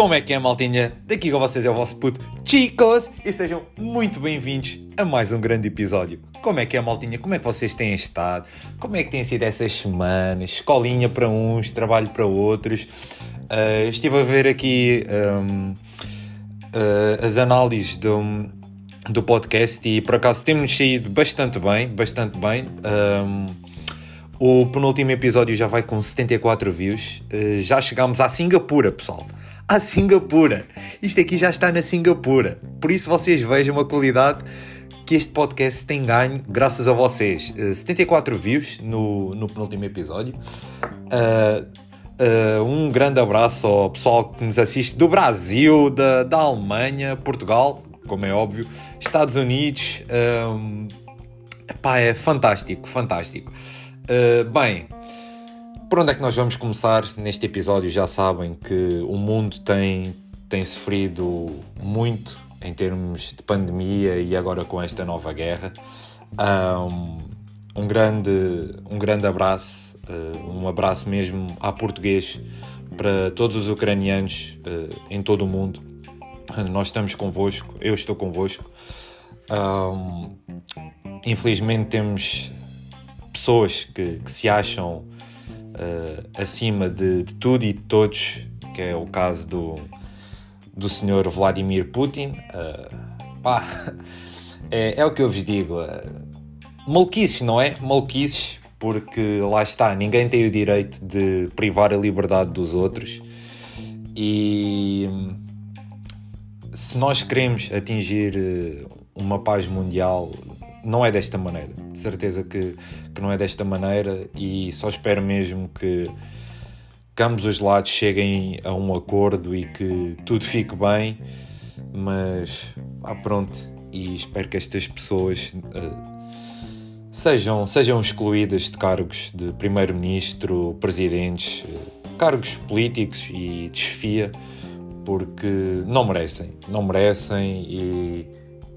Como é que é, maltinha? Daqui com vocês é o vosso puto Chicos e sejam muito bem-vindos a mais um grande episódio. Como é que é, maltinha? Como é que vocês têm estado? Como é que têm sido essas semanas? Escolinha para uns, trabalho para outros. Uh, estive a ver aqui um, uh, ah, as análises do, do podcast e por acaso temos saído bastante bem, bastante bem. Um, o penúltimo episódio já vai com 74 views. Uh, já chegámos à Singapura, pessoal. À Singapura. Isto aqui já está na Singapura. Por isso vocês vejam a qualidade que este podcast tem ganho graças a vocês. Uh, 74 views no, no penúltimo episódio. Uh, uh, um grande abraço ao pessoal que nos assiste do Brasil, da, da Alemanha, Portugal, como é óbvio, Estados Unidos. Um, epá, é fantástico, fantástico. Bem, por onde é que nós vamos começar neste episódio? Já sabem que o mundo tem, tem sofrido muito em termos de pandemia e agora com esta nova guerra. Um, um grande, um grande abraço, uh, um abraço mesmo à português para todos os ucranianos uh, em todo o mundo. Nós estamos convosco, eu estou convosco. Um, infelizmente temos pessoas que, que se acham uh, acima de, de, tudo e de todos, que é o caso do, do senhor Vladimir Putin. Uh, pá, é, é, o que eu vos digo. Uh, não é? Maluquices, porque lá está, ninguém tem o direito de privar a liberdade dos outros. E se nós queremos atingir uma paz mundial não é desta maneira. De certeza que, que não é desta maneira e só espero mesmo que, que ambos os lados cheguem a um acordo e que tudo fique bem. Mas, ah, pronto, e espero que estas pessoas uh, sejam, sejam excluídas de cargos de primeiro-ministro, presidentes, uh, cargos políticos e de chefia, porque não merecem, não merecem e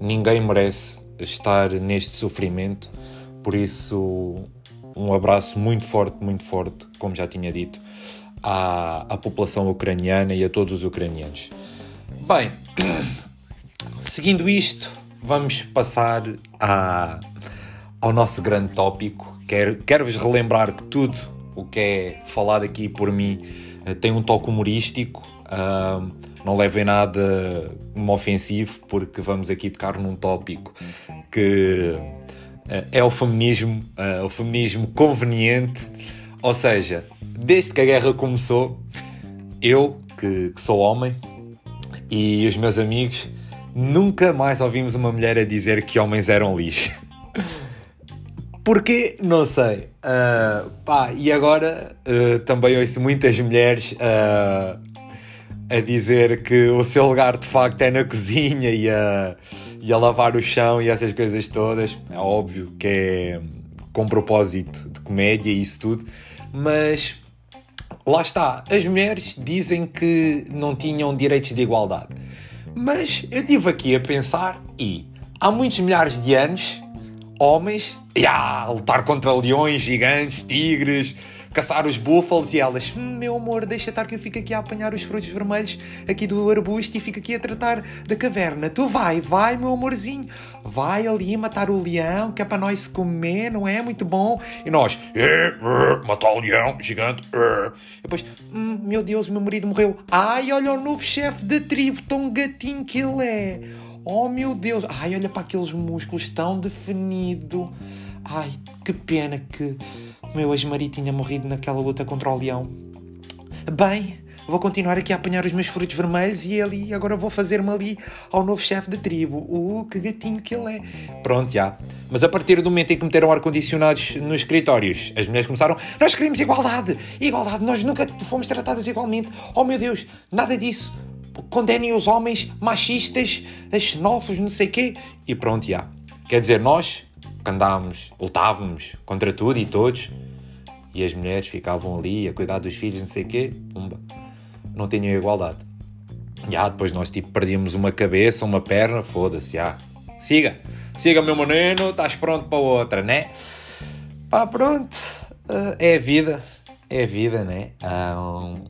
ninguém merece estar neste sofrimento. Por isso, um abraço muito forte, muito forte, como já tinha dito, à, à população ucraniana e a todos os ucranianos. Bem, seguindo isto, vamos passar ao nosso grande tópico. Quero, quero vos relembrar que tudo o que é falado aqui por mim eh, tem um toque humorístico. Uh, não levem nada como ofensivo, porque vamos aqui tocar num tópico que eh, é o feminismo, uh, o feminismo conveniente. Ou seja, desde que a guerra começou, eu, que, que sou homem, e os meus amigos, nunca mais ouvimos uma mulher a dizer que homens eram lixo. Porquê? Não sei. Uh, pá, e agora uh, também ouço muitas mulheres uh, a dizer que o seu lugar de facto é na cozinha e a, e a lavar o chão e essas coisas todas. É óbvio que é com propósito de comédia e isso tudo, mas lá está. As mulheres dizem que não tinham direitos de igualdade. Mas eu estive aqui a pensar e há muitos milhares de anos, homens, yeah, a lutar contra leões, gigantes, tigres, caçar os búfalos e elas, meu amor, deixa estar que eu fico aqui a apanhar os frutos vermelhos aqui do arbusto e fico aqui a tratar da caverna. Tu vai, vai, meu amorzinho, vai ali matar o leão, que é para nós comer, não é? Muito bom. E nós, é, é, matar o leão, gigante. É. E depois, hum, meu Deus, meu marido morreu. Ai, olha o novo chefe da tribo, tão gatinho que ele é. Oh meu Deus, ai, olha para aqueles músculos tão definido. Ai, que pena que o meu ex-marido tinha morrido naquela luta contra o leão. Bem, vou continuar aqui a apanhar os meus frutos vermelhos e ali agora vou fazer-me ali ao novo chefe de tribo. Uh, que gatinho que ele é. Pronto, já. Mas a partir do momento em que meteram ar-condicionados nos escritórios, as mulheres começaram: Nós queremos igualdade! Igualdade! Nós nunca fomos tratadas igualmente! Oh meu Deus, nada disso! Condenem os homens machistas, xenófobos, não sei quê. E pronto, já. Quer dizer, nós que andávamos, lutávamos contra tudo e todos, e as mulheres ficavam ali a cuidar dos filhos, não sei o quê, pumba, não tinham igualdade. Já, depois nós tipo perdíamos uma cabeça, uma perna, foda-se, já. Siga, siga meu menino, estás pronto para outra, né? Pá, pronto, uh, é a vida, é a vida, né? Um,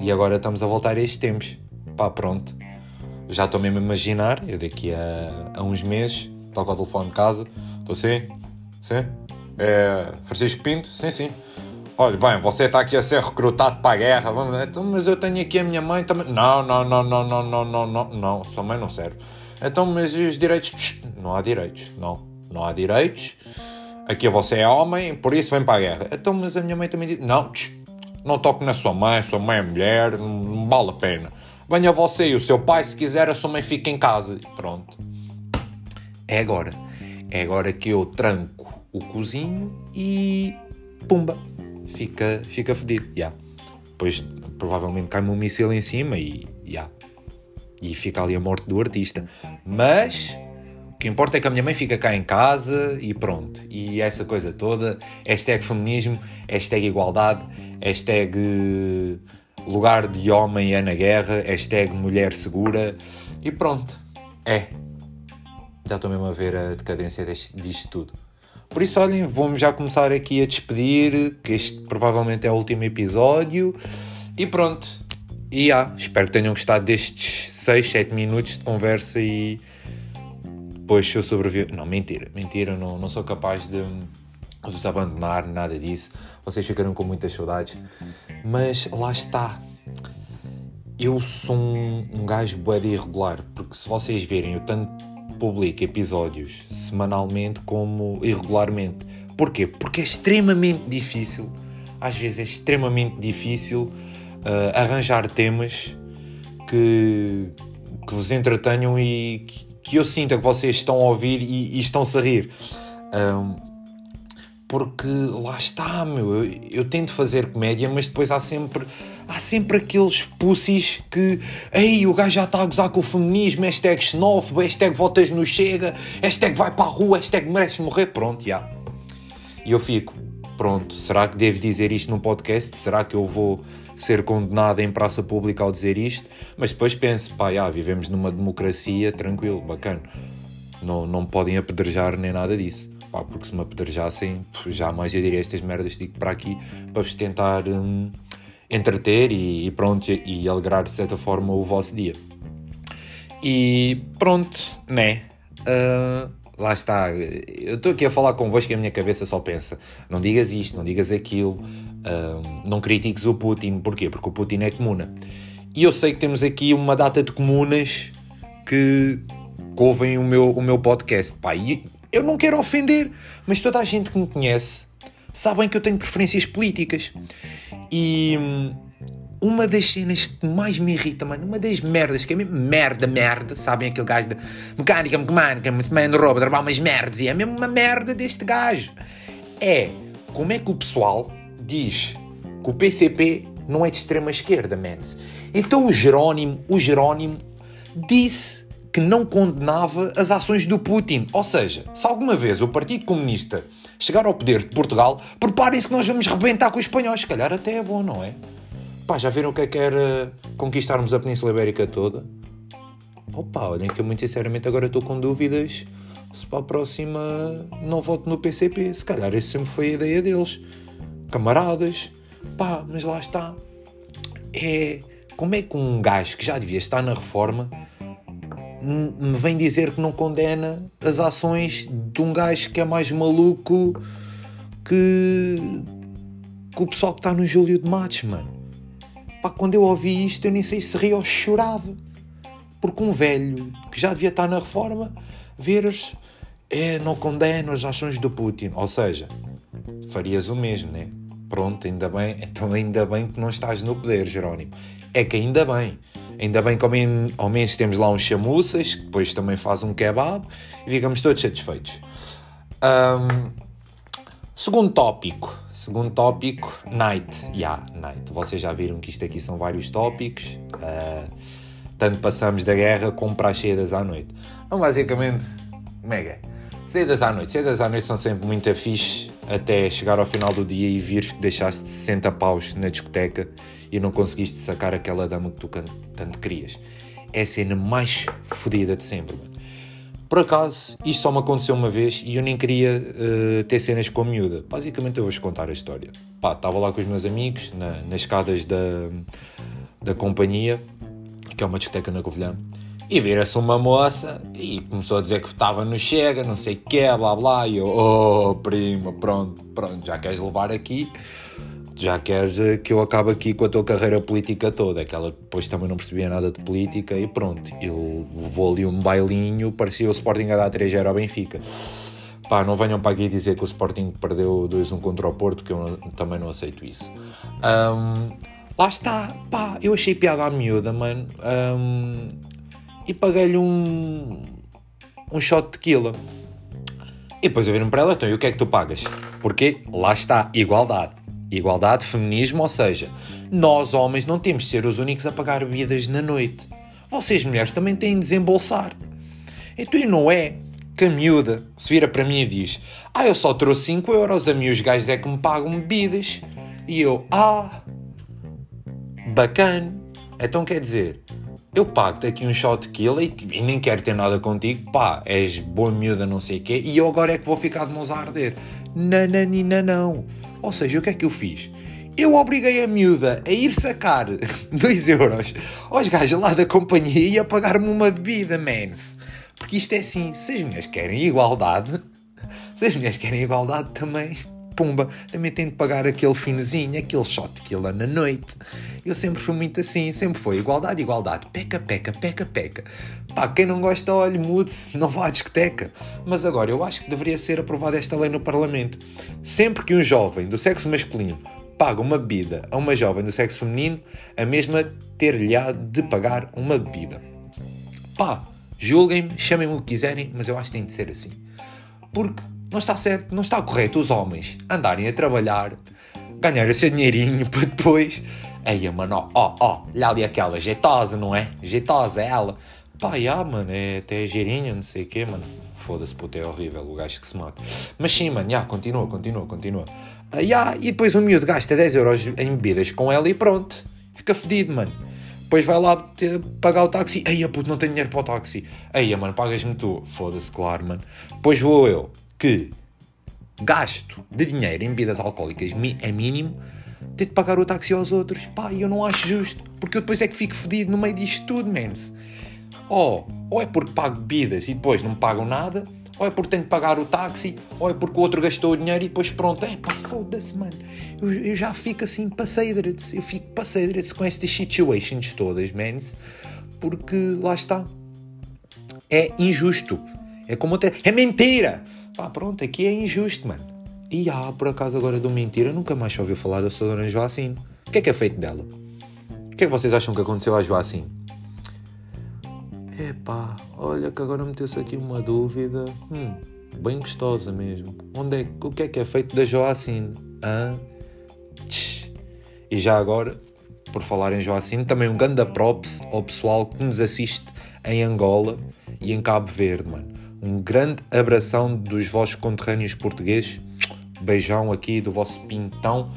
E agora estamos a voltar a estes tempos. Pá, pronto. Já estou mesmo a imaginar, eu daqui a, a uns meses, toco ao telefone de casa, estou sim, sim, é Francisco Pinto, sim, sim. Olha, bem, você está aqui a ser recrutado para a guerra, vamos, então, mas eu tenho aqui a minha mãe também. Não, não, não, não, não, não, não, não, não, sua mãe não serve. Então, mas e os direitos? Não há direitos, não, não há direitos. Aqui você é homem, por isso vem para a guerra. Então, mas a minha mãe também diz: não, não toque na sua mãe, sua mãe é mulher, não, não vale a pena. Venha você e o seu pai, se quiser, a sua mãe fica em casa. Pronto. É agora. É agora que eu tranco o cozinho e. pumba! Fica, fica fedido. Yeah. Depois provavelmente cai-me um míssil em cima e. Yeah. E fica ali a morte do artista. Mas. O que importa é que a minha mãe fica cá em casa e pronto. E essa coisa toda. Hashtag feminismo, hashtag igualdade, hashtag lugar de homem é na guerra, hashtag mulher segura e pronto. É. Já estou mesmo a ver a decadência deste, disto tudo. Por isso, olhem, vamos já começar aqui a despedir, que este provavelmente é o último episódio. E pronto. E ah, espero que tenham gostado destes 6, 7 minutos de conversa e depois se eu sobreviver. Não, mentira, mentira, não, não sou capaz de vos abandonar, nada disso. Vocês ficaram com muitas saudades. Mas lá está. Eu sou um, um gajo bué irregular, porque se vocês verem, eu tanto publico episódios semanalmente como irregularmente. Porquê? Porque é extremamente difícil, às vezes é extremamente difícil uh, arranjar temas que, que vos entretenham e que, que, eu sinta que vocês estão a ouvir e, e estão-se a rir. Um, porque lá está, meu, eu, eu, tento fazer comédia, mas depois há sempre há sempre aqueles pussies que ei, o gajo já está a gozar com o feminismo, hashtag xenófobo, hashtag votas no Chega, hashtag vai para a rua, hashtag mereces morrer, pronto, já. E eu fico, pronto, será que devo dizer isto num podcast? Será que eu vou ser condenado em praça pública ao dizer isto? Mas depois penso, pá, já, vivemos numa democracia, tranquilo, bacana. Não, não podem apedrejar nem nada disso pá, porque se me apedrejassem, jamais eu diria estas merdas digo para aqui para vos tentar hum, entreter e, e pronto, e, alegrar de certa forma o vosso dia. E pronto, né? Uh, lá está. Eu estou aqui a falar convosco e a minha cabeça só pensa: não digas isto, não digas aquilo, uh, não critiques o Putin. Porquê? Porque o Putin é comuna. E eu sei que temos aqui uma data de comunas que, ouvem o meu, o meu podcast. Pá, e eu não quero ofender, mas toda a gente que me conhece sabem que eu tenho preferências políticas. E hum, uma das cenas que mais me irrita, mano, uma das merdas, que é mesmo merda, merda, sabem aquele gajo de mecânica, mecânica, man rouba, trabalha umas merdas, e é mesmo uma merda deste gajo. É como é que o pessoal diz que o PCP não é de extrema esquerda, mans. Então o Jerónimo, o Jerónimo disse que não condenava as ações do Putin. Ou seja, se alguma vez o Partido Comunista chegar ao poder de Portugal, preparem-se que nós vamos rebentar com os espanhóis. Se calhar até é bom, não é? Pá, já viram o que é que era conquistarmos a Península Ibérica toda? Opa, olhem que eu muito sinceramente agora estou com dúvidas se para a próxima não voto no PCP. Se calhar essa sempre foi a ideia deles. Camaradas. Pá, mas lá está. É... Como é que um gajo que já devia estar na reforma me vem dizer que não condena as ações de um gajo que é mais maluco que, que o pessoal que está no Júlio de Matos, mano. Pá, quando eu ouvi isto, eu nem sei se ria ou chorava. Porque um velho que já devia estar na reforma, veres, é, não condena as ações do Putin. Ou seja, farias o mesmo, né? Pronto, ainda bem, então ainda bem que não estás no poder, Jerónimo. É que ainda bem. Ainda bem que ao menos, temos lá uns chamuças, que depois também faz um kebab e ficamos todos satisfeitos. Um, segundo tópico. Segundo tópico, night. Yeah, night. Vocês já viram que isto aqui são vários tópicos. Uh, tanto passamos da guerra como para as saídas à noite. Então, basicamente, mega. É é? Saídas à noite. Saídas à noite são sempre muito fixe até chegar ao final do dia e vires que deixaste 60 paus na discoteca e não conseguiste sacar aquela dama que tu tanto querias. É a cena mais fodida de sempre, mano. Por acaso, isto só me aconteceu uma vez e eu nem queria uh, ter cenas com a miúda. Basicamente, eu vou-vos contar a história. Pá, estava lá com os meus amigos, na, nas escadas da, da companhia, que é uma discoteca na Covilhã, e vira-se uma moça e começou a dizer que estava no Chega, não sei o que, blá blá, e eu, oh prima, pronto, pronto, já queres levar aqui, já queres eh, que eu acabe aqui com a tua carreira política toda, é que ela depois também não percebia nada de política e pronto, ele levou ali um bailinho, parecia o Sporting a dar 3-0 ao Benfica. Pá, não venham para aqui dizer que o Sporting perdeu 2-1 contra o Porto, que eu também não aceito isso. Um, lá está, pá, eu achei piada à miúda, mano. Um, e paguei-lhe um, um shot de tequila. E depois eu viram para ela, então, e o que é que tu pagas? Porque lá está, igualdade. Igualdade, feminismo, ou seja, nós homens não temos de ser os únicos a pagar bebidas na noite. Vocês mulheres também têm de desembolsar. Então e não é que a miúda se vira para mim e diz: Ah, eu só trouxe 5 euros, a mim os gajos é que me pagam bebidas. E eu, ah, bacana. Então quer dizer, eu pago-te aqui um shot tequila e, e, nem quero ter nada contigo, pá, és boa miúda, não sei o quê, e eu agora é que vou ficar de mãos a arder. Nananina, não. Ou seja, o que é que eu fiz? Eu obriguei a miúda a ir sacar 2 euros aos gajos lá da companhia e a pagar-me uma bebida, mans. Porque isto é assim, se as mulheres querem igualdade, se as mulheres querem igualdade também, pumba, também tem de pagar aquele finozinho, aquele shot que na noite. Eu sempre fui muito assim, sempre foi igualdade, igualdade, peca, peca, peca, peca. Pá, quem não gosta, olhe, mude-se, não vá à discoteca. Mas agora, eu acho que deveria ser aprovada esta lei no Parlamento. Sempre que um jovem do sexo masculino paga uma bebida a uma jovem do sexo feminino, a mesma ter-lhe-á de pagar uma bebida. Pá, Julguem-me, chamem-me o que quiserem, mas eu acho que tem de ser assim. Porque não está certo, não está correto os homens andarem a trabalhar, ganhar o seu dinheirinho para depois. Aí, mano, ó, ó, olha ali aquela jeitosa, não é? Jeitosa é ela. Pá, já, mano, é até girinha, não sei o quê, mano. Foda-se, puto, é horrível o gajo que se mata. Mas sim, mano, já, continua, continua, continua. Ah, já, e depois o miúdo gasta 10 euros em bebidas com ela e pronto. Fica fedido, mano. Depois vai lá pagar o táxi. Aí, puto, não tenho dinheiro para o táxi. Aí, mano, pagas-me tu. Foda-se, claro, mano. Depois vou eu, que gasto de dinheiro em bebidas alcoólicas é mínimo, ter de pagar o táxi aos outros. Pá, eu não acho justo. Porque eu depois é que fico fedido no meio disto tudo, mens. Ou, ou é porque pago bebidas e depois não pagam nada, ou é porque tenho que pagar o táxi, ou é porque o outro gastou o dinheiro e depois pronto. É pá, foda-se, mano. Eu, eu, já fico assim, passeidrets. Eu fico passeidrets com estas situations todas, mans. Porque lá está. É injusto. É como ter. É mentira! Pá, pronto, aqui é injusto, mano. E ah, por acaso agora do mentira, nunca mais ouviu falar da dona Joacine. O que é que é feito dela? O que é que vocês acham que aconteceu à Joacine? Epá, olha que agora meteu-se aqui uma dúvida. Hum, bem gostosa mesmo. Onde é, o que é que é feito da Joacine? Hã? E já agora, por falar em Joacine, também um grande props ao pessoal que nos assiste em Angola e em Cabo Verde, mano. Um grande abração dos vossos conterrâneos portugueses. Beijão aqui do vosso pintão.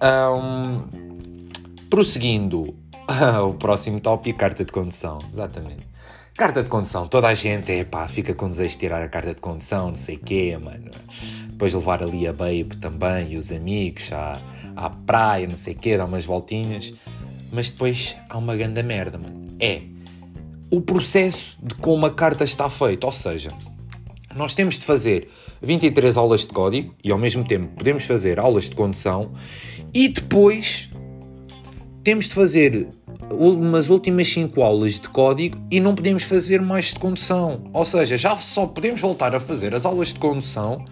Um, prosseguindo, o próximo tópico, carta de condução. Exatamente. Carta de condução, toda a gente é pá, fica com desejo de tirar a carta de condução, não sei o quê, mano. Depois levar ali a babe também e os amigos à, à praia, não sei o quê, dar umas voltinhas. Mas depois há uma grande merda, mano. É o processo de como a carta está feita, ou seja, nós temos de fazer 23 aulas de código e ao mesmo tempo podemos fazer aulas de condução e depois temos de fazer umas últimas 5 aulas de código e não podemos fazer mais de condução. Ou seja, já só podemos voltar a fazer as aulas de condução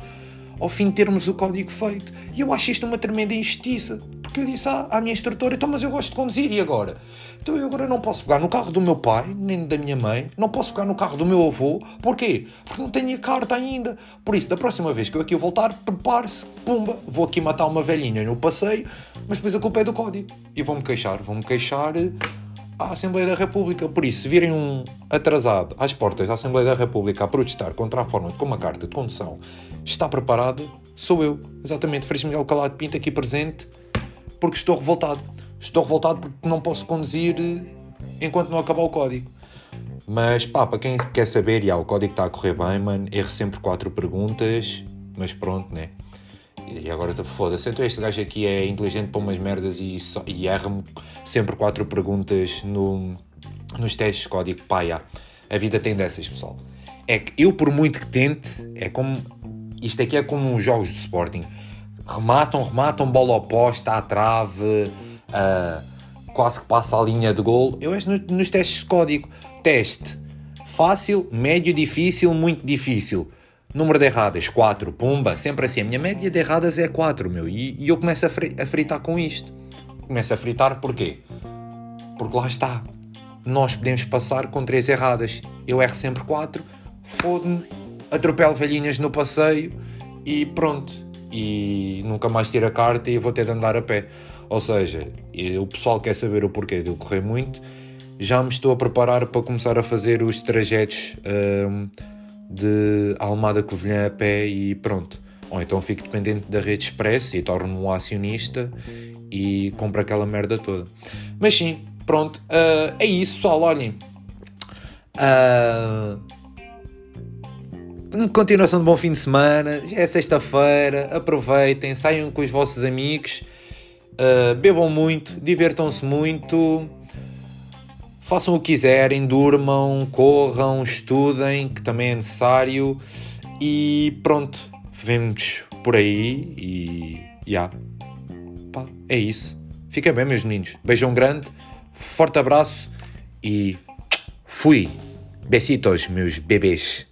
ao fim de termos o código feito. E eu acho isto uma tremenda injustiça. Porque eu disse à, à minha instrutora, então, mas eu gosto de conduzir, e agora? Então eu agora não posso pegar no carro do meu pai, nem da minha mãe, não posso pegar no carro do meu avô. Porquê? Porque não tenho a carta ainda. Por isso, da próxima vez que eu aqui voltar, prepare-se, pumba, vou aqui matar uma velhinha no passeio, mas depois a culpa é do código. E vou-me queixar, vou-me queixar à Assembleia da República. Por isso, se virem um atrasado às portas da Assembleia da República a protestar contra a forma como a carta de condução está preparada, sou eu. Exatamente, Freixo Miguel Calado Pinto aqui presente, porque estou revoltado. Estou revoltado porque não posso conduzir enquanto não acabar o código. Mas pá, para quem quer saber, já, o código está a correr bem, mano. Erro sempre quatro perguntas, mas pronto, né? E agora foda-se, então este gajo aqui é inteligente para umas merdas e, só, e erra-me sempre quatro perguntas no, nos testes de código. Já. A vida tem dessas, pessoal. É que eu, por muito que tente, é como. Isto aqui é como os jogos do Sporting. Rematam, rematam, bola oposta, à trave, uh, quase que passa a linha de gol. Eu vejo nos testes de código. Teste fácil, médio, difícil, muito difícil. Número de erradas, 4, pumba, sempre assim. A minha média de erradas é 4, meu. E, e eu começo a, a fritar com isto. Começo a fritar porquê? Porque lá está. Nós podemos passar com 3 erradas. Eu erro sempre 4, fodo-me, atropelo velhinhas no passeio e pronto. E nunca mais tiro a carta e vou ter de andar a pé. Ou seja, o pessoal quer saber o porquê de eu correr muito. Já me estou a preparar para começar a fazer os trajetos. Um, de Almada Covilhã a pé e pronto. Ou então fico dependente da rede express e torno-me um acionista e compro aquela merda toda. Mas sim, pronto, uh, é isso pessoal, olhem. Uh, continuação de bom fim de semana, já é sexta-feira, aproveitem, saiam com os vossos amigos, uh, bebam muito, divertam-se muito façam o que quiserem, durmam, corram, estudem, que também é necessário. E pronto, vemos por aí e já. Pá, é isso. Fica bem, meus meninos. Beijão grande, forte abraço e fui. Besitos, meus bebês.